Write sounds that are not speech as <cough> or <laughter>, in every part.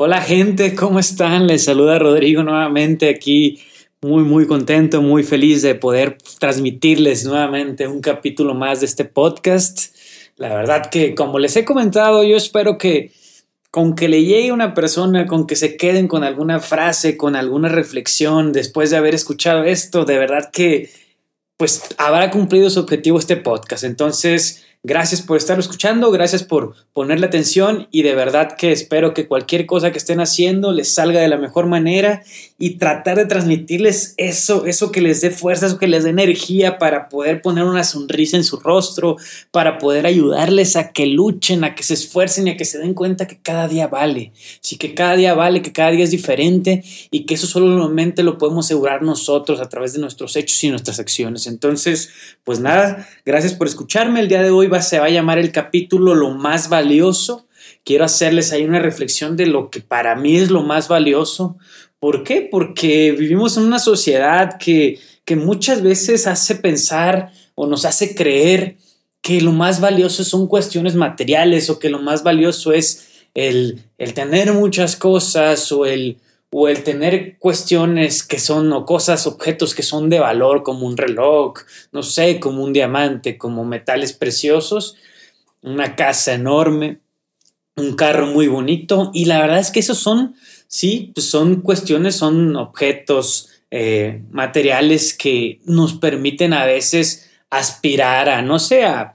Hola gente, ¿cómo están? Les saluda Rodrigo nuevamente aquí, muy muy contento, muy feliz de poder transmitirles nuevamente un capítulo más de este podcast. La verdad que como les he comentado, yo espero que con que le llegue una persona, con que se queden con alguna frase, con alguna reflexión después de haber escuchado esto, de verdad que pues habrá cumplido su objetivo este podcast. Entonces, Gracias por estarlo escuchando, gracias por ponerle atención y de verdad que espero que cualquier cosa que estén haciendo les salga de la mejor manera y tratar de transmitirles eso, eso que les dé fuerza, eso que les dé energía para poder poner una sonrisa en su rostro, para poder ayudarles a que luchen, a que se esfuercen y a que se den cuenta que cada día vale. Sí, que cada día vale, que cada día es diferente y que eso solamente lo podemos asegurar nosotros a través de nuestros hechos y nuestras acciones. Entonces, pues nada, gracias por escucharme. El día de hoy se va a llamar el capítulo Lo más valioso. Quiero hacerles ahí una reflexión de lo que para mí es lo más valioso. ¿Por qué? Porque vivimos en una sociedad que, que muchas veces hace pensar o nos hace creer que lo más valioso son cuestiones materiales o que lo más valioso es el, el tener muchas cosas o el, o el tener cuestiones que son o cosas, objetos que son de valor, como un reloj, no sé, como un diamante, como metales preciosos, una casa enorme, un carro muy bonito, y la verdad es que esos son, sí, pues son cuestiones, son objetos eh, materiales que nos permiten a veces aspirar a, no sé, a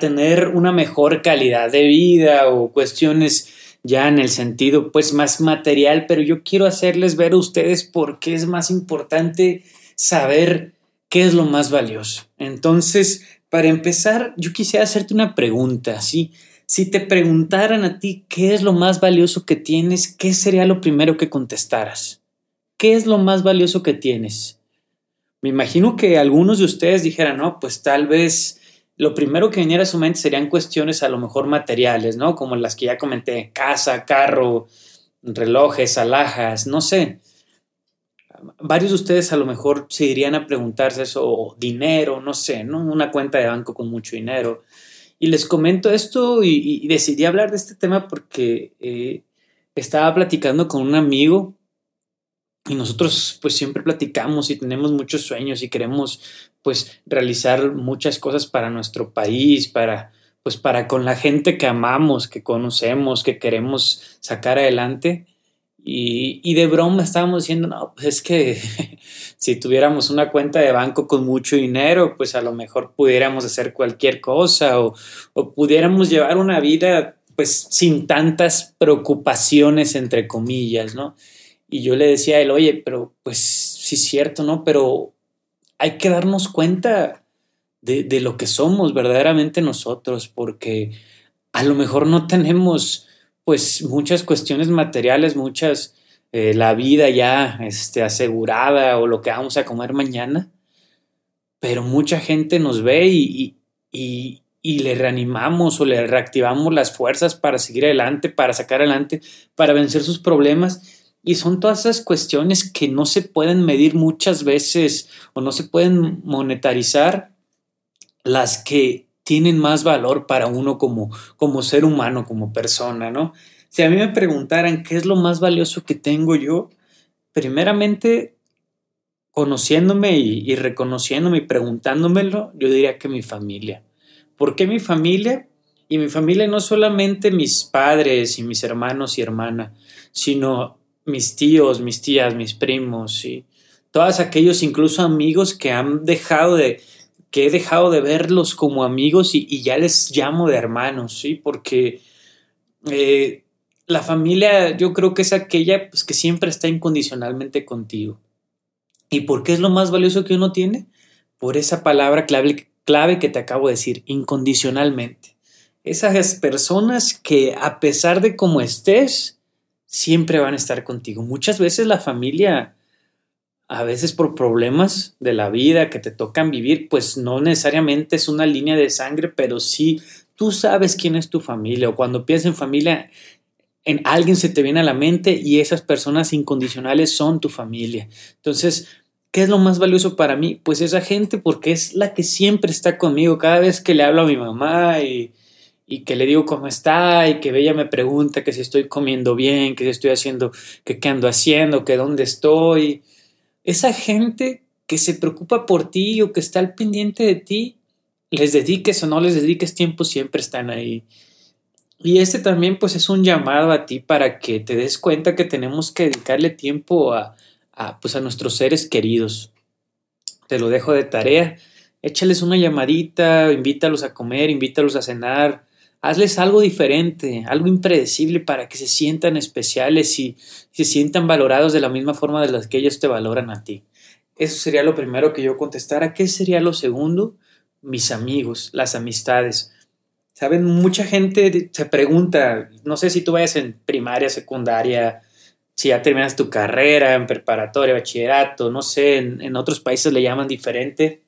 tener una mejor calidad de vida o cuestiones ya en el sentido pues más material, pero yo quiero hacerles ver a ustedes por qué es más importante saber qué es lo más valioso. Entonces, para empezar, yo quisiera hacerte una pregunta, ¿sí? Si te preguntaran a ti qué es lo más valioso que tienes, ¿qué sería lo primero que contestaras? ¿Qué es lo más valioso que tienes? Me imagino que algunos de ustedes dijeran, no, pues tal vez lo primero que viniera a su mente serían cuestiones a lo mejor materiales, ¿no? Como las que ya comenté, casa, carro, relojes, alhajas, no sé. Varios de ustedes a lo mejor se irían a preguntarse eso, dinero, no sé, ¿no? Una cuenta de banco con mucho dinero. Y les comento esto y, decidí hablar de este tema porque eh, estaba platicando con un amigo y nosotros pues siempre platicamos y tenemos muchos sueños y queremos pues realizar muchas cosas para nuestro país, para pues para con la gente que amamos, que conocemos, que queremos sacar adelante. Y, y de broma estábamos diciendo, no, pues es que <laughs> si tuviéramos una cuenta de banco con mucho dinero, pues a lo mejor pudiéramos hacer cualquier cosa o, o pudiéramos llevar una vida pues sin tantas preocupaciones, entre comillas, ¿no? Y yo le decía a él, oye, pero pues sí es cierto, ¿no? Pero hay que darnos cuenta de, de, lo que somos verdaderamente nosotros, porque a lo mejor no tenemos pues muchas cuestiones materiales, muchas, eh, la vida ya este, asegurada o lo que vamos a comer mañana, pero mucha gente nos ve y, y, y le reanimamos o le reactivamos las fuerzas para seguir adelante, para sacar adelante, para vencer sus problemas y son todas esas cuestiones que no se pueden medir muchas veces o no se pueden monetarizar las que tienen más valor para uno como, como ser humano, como persona, ¿no? Si a mí me preguntaran qué es lo más valioso que tengo yo, primeramente conociéndome y, y reconociéndome y preguntándomelo, yo diría que mi familia. ¿Por qué mi familia? Y mi familia no solamente mis padres y mis hermanos y hermana, sino mis tíos, mis tías, mis primos y todos aquellos incluso amigos que han dejado de, que he dejado de verlos como amigos y, ya les llamo de hermanos, ¿sí? Porque eh, la familia yo creo que es aquella pues, que siempre está incondicionalmente contigo. ¿Y por qué es lo más valioso que uno tiene? Por esa palabra clave, clave que te acabo de decir, incondicionalmente. Esas personas que a pesar de cómo estés, siempre van a estar contigo. Muchas veces la familia, a veces por problemas de la vida que te tocan vivir, pues no necesariamente es una línea de sangre, pero sí tú sabes quién es tu familia o cuando piensas en familia, en alguien se te viene a la mente y esas personas incondicionales son tu familia. Entonces, ¿qué es lo más valioso para mí? Pues esa gente porque es la que siempre está conmigo cada vez que le hablo a mi mamá y y que le digo cómo está y que ella me pregunta que si estoy comiendo bien, que si estoy haciendo, que qué ando haciendo, que dónde estoy. Esa gente que se preocupa por ti o que está al pendiente de ti, les dediques o no les dediques tiempo, siempre están ahí. Y este también pues es un llamado a ti para que te des cuenta que tenemos que dedicarle tiempo a, a, pues, a nuestros seres queridos. Te lo dejo de tarea. Échales una llamadita, invítalos a comer, invítalos a cenar, hazles algo diferente, algo impredecible para que se sientan especiales y se sientan valorados de la misma forma de las que ellos te valoran a ti. Eso sería lo primero que yo contestara. ¿Qué sería lo segundo? Mis amigos, las amistades. Saben, mucha gente se pregunta, no sé si tú vayas en primaria, secundaria, si ya terminas tu carrera, en preparatoria, bachillerato, no sé, en, otros países le llaman diferente.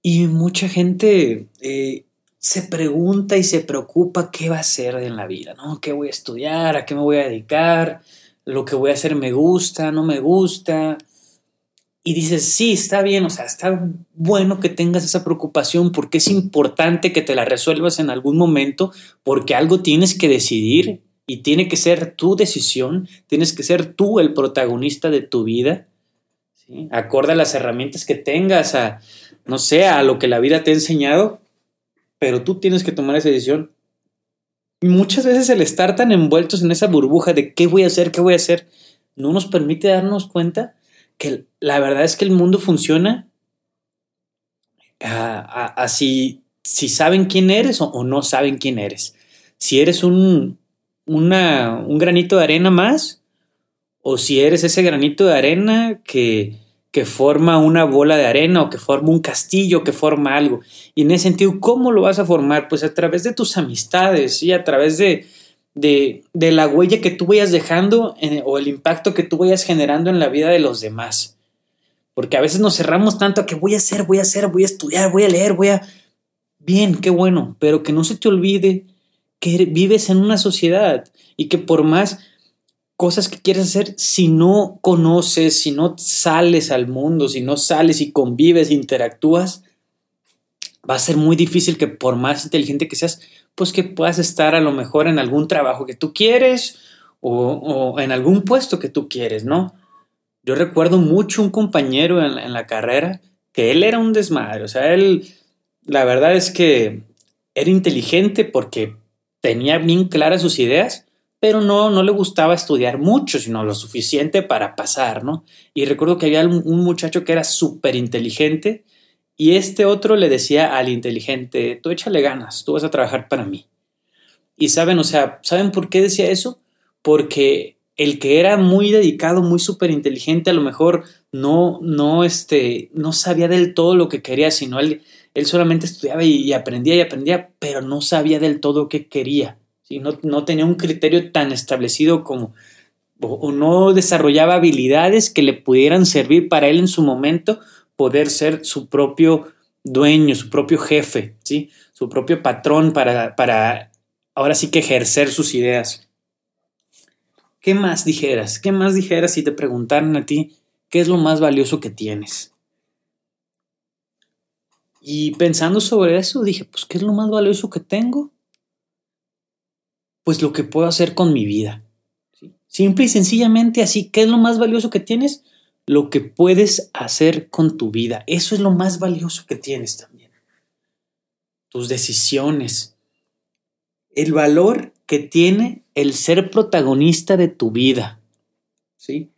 Y mucha gente eh, se pregunta y se preocupa qué va a hacer en la vida, ¿no? ¿Qué voy a estudiar? ¿A qué me voy a dedicar? ¿Lo que voy a hacer me gusta? ¿No me gusta? Y dices, sí, está bien, o sea, está bueno que tengas esa preocupación porque es importante que te la resuelvas en algún momento porque algo tienes que decidir y tiene que ser tu decisión, tienes que ser tú el protagonista de tu vida, ¿sí? a las herramientas que tengas, a, no sé, a lo que la vida te ha enseñado, pero tú tienes que tomar esa decisión. Y muchas veces el estar tan envueltos en esa burbuja de qué voy a hacer, qué voy a hacer, no nos permite darnos cuenta que la verdad es que el mundo funciona así, si saben quién eres o, no saben quién eres. Si eres un, un granito de arena más o si eres ese granito de arena que, que forma una bola de arena o que forma un castillo, que forma algo. Y en ese sentido, ¿cómo lo vas a formar? Pues a través de tus amistades, y a través de, de, de, la huella que tú vayas dejando o el impacto que tú vayas generando en la vida de los demás. Porque a veces nos cerramos tanto a que voy a hacer, voy a hacer, voy a estudiar, voy a leer, voy a... Bien, qué bueno, pero que no se te olvide que vives en una sociedad y que por más cosas que quieres hacer, si no conoces, si no sales al mundo, si no sales y convives, interactúas, va a ser muy difícil que por más inteligente que seas, pues que puedas estar a lo mejor en algún trabajo que tú quieres o, en algún puesto que tú quieres, ¿no? Yo recuerdo mucho un compañero en, en la carrera que él era un desmadre, o sea, él, la verdad es que era inteligente porque tenía bien claras sus ideas, pero no, no le gustaba estudiar mucho, sino lo suficiente para pasar, ¿no? Y recuerdo que había un muchacho que era súper inteligente y este otro le decía al inteligente, tú échale ganas, tú vas a trabajar para mí. Y saben, o sea, ¿saben por qué decía eso? Porque el que era muy dedicado, muy súper inteligente, a lo mejor no, no, este, no sabía del todo lo que quería, sino él, él solamente estudiaba y, aprendía y aprendía, pero no sabía del todo qué quería. ¿Sí? No, no tenía un criterio tan establecido como, o no desarrollaba habilidades que le pudieran servir para él en su momento poder ser su propio dueño, su propio jefe, ¿sí? su propio patrón para, para ahora sí que ejercer sus ideas. ¿Qué más dijeras? ¿Qué más dijeras si te preguntaran a ti qué es lo más valioso que tienes? Y pensando sobre eso, dije, pues, ¿qué es lo más valioso que tengo? Pues lo que puedo hacer con mi vida. Simple y sencillamente así, ¿qué es lo más valioso que tienes? lo que puedes hacer con tu vida. Eso es lo más valioso que tienes también. Tus decisiones. El valor que tiene el ser protagonista de tu vida. ¿Sí?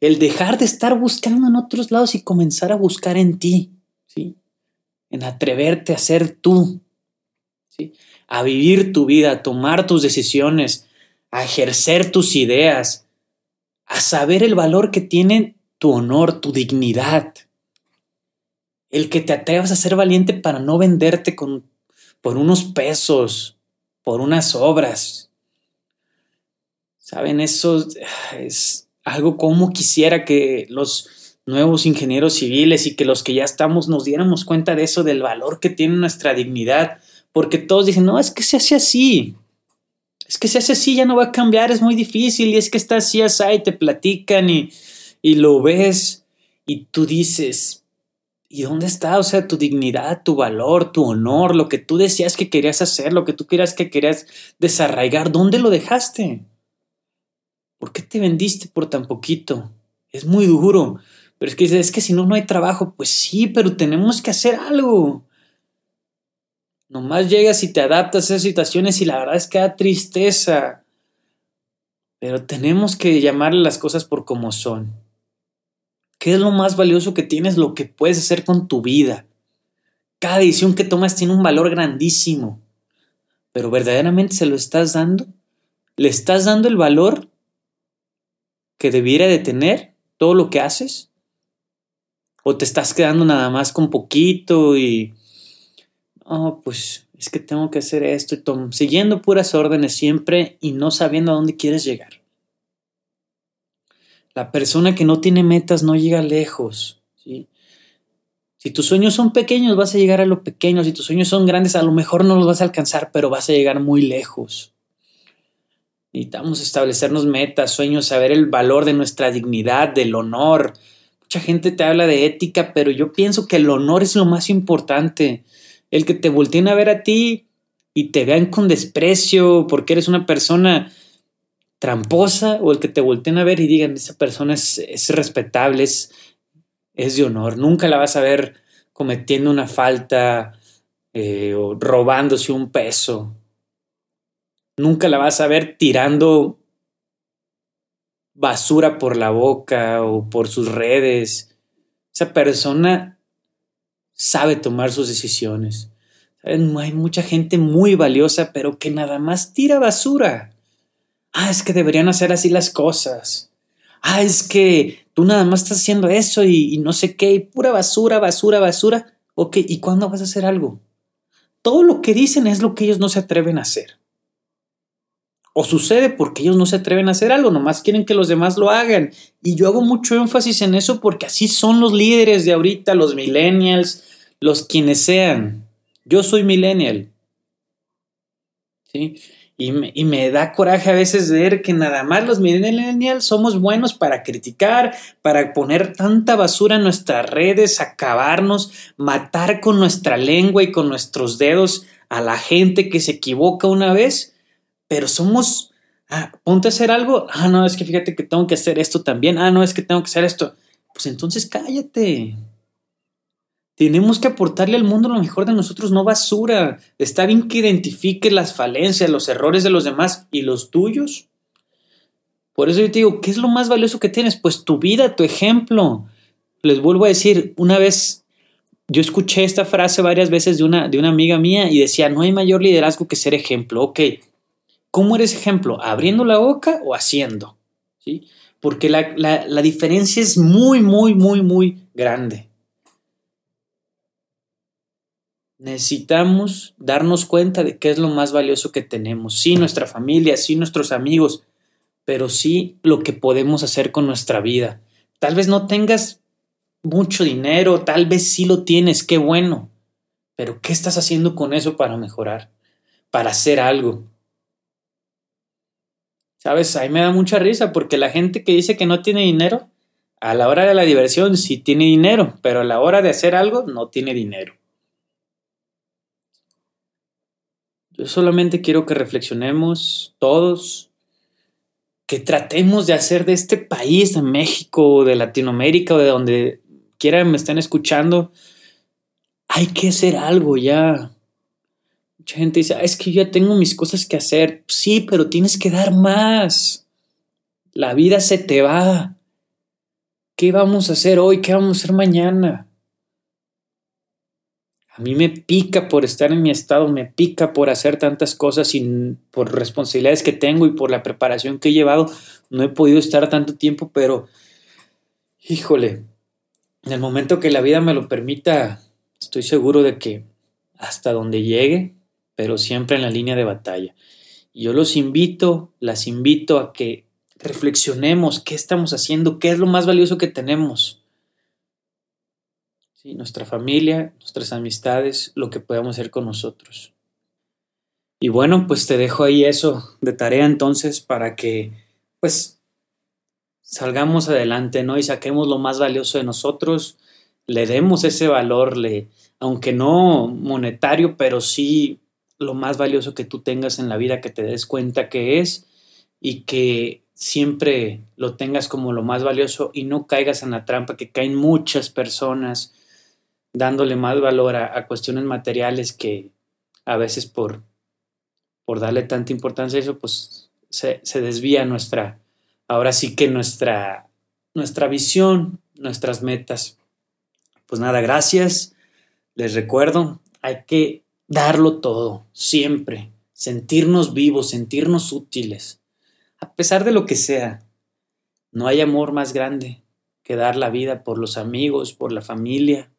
El dejar de estar buscando en otros lados y comenzar a buscar en ti. ¿Sí? En atreverte a ser tú. A vivir tu vida, a tomar tus decisiones, a ejercer tus ideas, a saber el valor que tienen tu honor, tu dignidad. El que te atrevas a ser valiente para no venderte con, por unos pesos, por unas obras. Saben, eso es algo como quisiera que los nuevos ingenieros civiles y que los que ya estamos nos diéramos cuenta de eso, del valor que tiene nuestra dignidad, porque todos dicen, no, es que se hace así, es que se hace así, ya no va a cambiar, es muy difícil, y es que está así, así, y te platican y y lo ves y tú dices, ¿Y dónde está? O sea, tu dignidad, tu valor, tu honor, lo que tú decías que querías hacer, lo que tú querías que querías desarraigar, ¿dónde lo dejaste? ¿Por qué te vendiste por tan poquito? Es muy duro. Pero es que es que si no, no hay trabajo. Pues sí, pero tenemos que hacer algo. Nomás llegas y te adaptas a esas situaciones y la verdad es que da tristeza. Pero tenemos que llamarle las cosas por como son. ¿Qué es lo más valioso que tienes? Lo que puedes hacer con tu vida. Cada decisión que tomas tiene un valor grandísimo. Pero verdaderamente se lo estás dando. ¿Le estás dando el valor que debiera de tener todo lo que haces? ¿O te estás quedando nada más con poquito y... Oh, pues es que tengo que hacer esto y siguiendo puras órdenes siempre y no sabiendo a dónde quieres llegar. La persona que no tiene metas no llega lejos. ¿sí? Si tus sueños son pequeños, vas a llegar a lo pequeño. Si tus sueños son grandes, a lo mejor no los vas a alcanzar, pero vas a llegar muy lejos. Necesitamos establecernos metas, sueños, saber el valor de nuestra dignidad, del honor. Mucha gente te habla de ética, pero yo pienso que el honor es lo más importante. El que te volteen a ver a ti y te vean con desprecio porque eres una persona tramposa o el que te volteen a ver y digan, esa persona es, respetable, es, es, de honor. Nunca la vas a ver cometiendo una falta eh, o robándose un peso. Nunca la vas a ver tirando basura por la boca o por sus redes. Esa persona sabe tomar sus decisiones. Hay mucha gente muy valiosa, pero que nada más tira basura. Ah, es que deberían hacer así las cosas. Ah, es que tú nada más estás haciendo eso y, y no sé qué, pura basura, basura, basura. Ok, ¿y cuándo vas a hacer algo? Todo lo que dicen es lo que ellos no se atreven a hacer. O sucede porque ellos no se atreven a hacer algo, nomás quieren que los demás lo hagan. Y yo hago mucho énfasis en eso porque así son los líderes de ahorita, los millennials, los quienes sean. Yo soy millennial. ¿Sí? Y me, y me, da coraje a veces ver que nada más los millennials somos buenos para criticar, para poner tanta basura en nuestras redes, acabarnos, matar con nuestra lengua y con nuestros dedos a la gente que se equivoca una vez pero somos, ah, ponte a hacer algo, ah, no, es que fíjate que tengo que hacer esto también, ah, no, es que tengo que hacer esto. Pues entonces cállate. Tenemos que aportarle al mundo lo mejor de nosotros, no basura. Está bien que identifiques las falencias, los errores de los demás y los tuyos. Por eso yo te digo, ¿qué es lo más valioso que tienes? Pues tu vida, tu ejemplo. Les vuelvo a decir, una vez yo escuché esta frase varias veces de una, de una amiga mía y decía, no hay mayor liderazgo que ser ejemplo. Ok, ¿Cómo eres ejemplo? ¿Abriendo la boca o haciendo? ¿Sí? Porque la, la diferencia es muy, muy, muy, muy grande. Necesitamos darnos cuenta de qué es lo más valioso que tenemos. Sí, nuestra familia, sí, nuestros amigos, pero sí lo que podemos hacer con nuestra vida. Tal vez no tengas mucho dinero, tal vez sí lo tienes, qué bueno. Pero ¿qué estás haciendo con eso para mejorar? Para hacer algo. ¿Sabes? Ahí me da mucha risa porque la gente que dice que no tiene dinero, a la hora de la diversión sí tiene dinero, pero a la hora de hacer algo no tiene dinero. Yo solamente quiero que reflexionemos todos, que tratemos de hacer de este país, de México, de Latinoamérica o de donde quiera me estén escuchando, hay que hacer algo ya. Mucha gente dice, ah, es que yo ya tengo mis cosas que hacer. Sí, pero tienes que dar más. La vida se te va. ¿Qué vamos a hacer hoy? ¿Qué vamos a hacer mañana? A mí me pica por estar en mi estado, me pica por hacer tantas cosas y por responsabilidades que tengo y por la preparación que he llevado. No he podido estar tanto tiempo, pero híjole, en el momento que la vida me lo permita, estoy seguro de que hasta donde llegue, pero siempre en la línea de batalla. Yo los invito, las invito a que reflexionemos qué estamos haciendo, qué es lo más valioso que tenemos. Sí, nuestra familia, nuestras amistades, lo que podemos hacer con nosotros. Y bueno, pues te dejo ahí eso de tarea entonces para que pues salgamos adelante, ¿no? Y saquemos lo más valioso de nosotros, le demos ese valor, le, aunque no monetario, pero sí lo más valioso que tú tengas en la vida, que te des cuenta que es y que siempre lo tengas como lo más valioso y no caigas en la trampa que caen muchas personas dándole más valor a, cuestiones materiales que a veces por, por darle tanta importancia a eso, pues se, se desvía nuestra, ahora sí que nuestra, nuestra visión, nuestras metas. Pues nada, gracias. Les recuerdo, hay que darlo todo, siempre, sentirnos vivos, sentirnos útiles, a pesar de lo que sea. No hay amor más grande que dar la vida por los amigos, por la familia.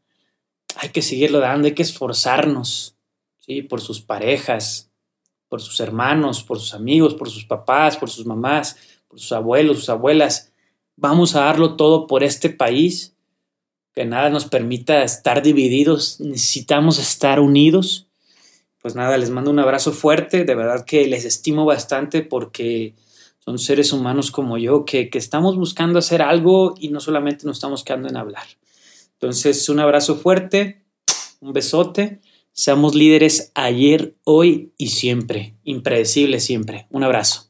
Hay que seguirlo dando, hay que esforzarnos, ¿sí? por sus parejas, por sus hermanos, por sus amigos, por sus papás, por sus mamás, por sus abuelos, sus abuelas. Vamos a darlo todo por este país, que nada nos permita estar divididos, necesitamos estar unidos. Pues nada, les mando un abrazo fuerte, de verdad que les estimo bastante porque son seres humanos como yo que, que estamos buscando hacer algo y no solamente nos estamos quedando en hablar. Entonces, un abrazo fuerte, un besote Seamos líderes ayer, hoy y siempre. Impredecibles siempre. Un abrazo.